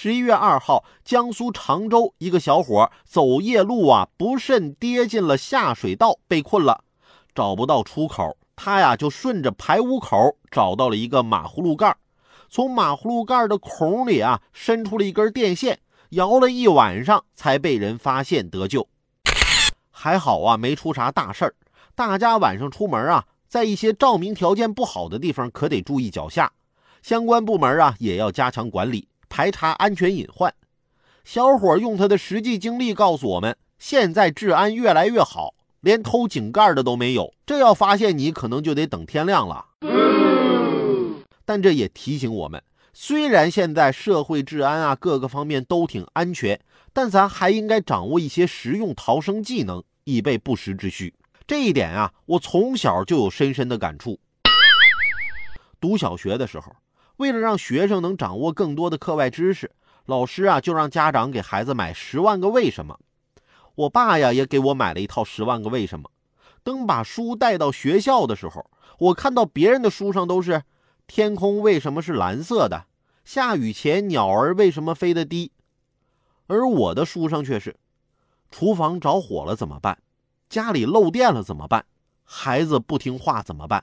十一月二号，江苏常州一个小伙走夜路啊，不慎跌进了下水道，被困了，找不到出口。他呀，就顺着排污口找到了一个马葫芦盖从马葫芦盖的孔里啊，伸出了一根电线，摇了一晚上，才被人发现得救。还好啊，没出啥大事儿。大家晚上出门啊，在一些照明条件不好的地方，可得注意脚下。相关部门啊，也要加强管理。排查安全隐患，小伙用他的实际经历告诉我们：现在治安越来越好，连偷井盖的都没有。这要发现你，可能就得等天亮了。但这也提醒我们，虽然现在社会治安啊各个方面都挺安全，但咱还应该掌握一些实用逃生技能，以备不时之需。这一点啊，我从小就有深深的感触。读小学的时候。为了让学生能掌握更多的课外知识，老师啊就让家长给孩子买《十万个为什么》。我爸呀也给我买了一套《十万个为什么》。等把书带到学校的时候，我看到别人的书上都是“天空为什么是蓝色的”，“下雨前鸟儿为什么飞得低”，而我的书上却是“厨房着火了怎么办？家里漏电了怎么办？孩子不听话怎么办？”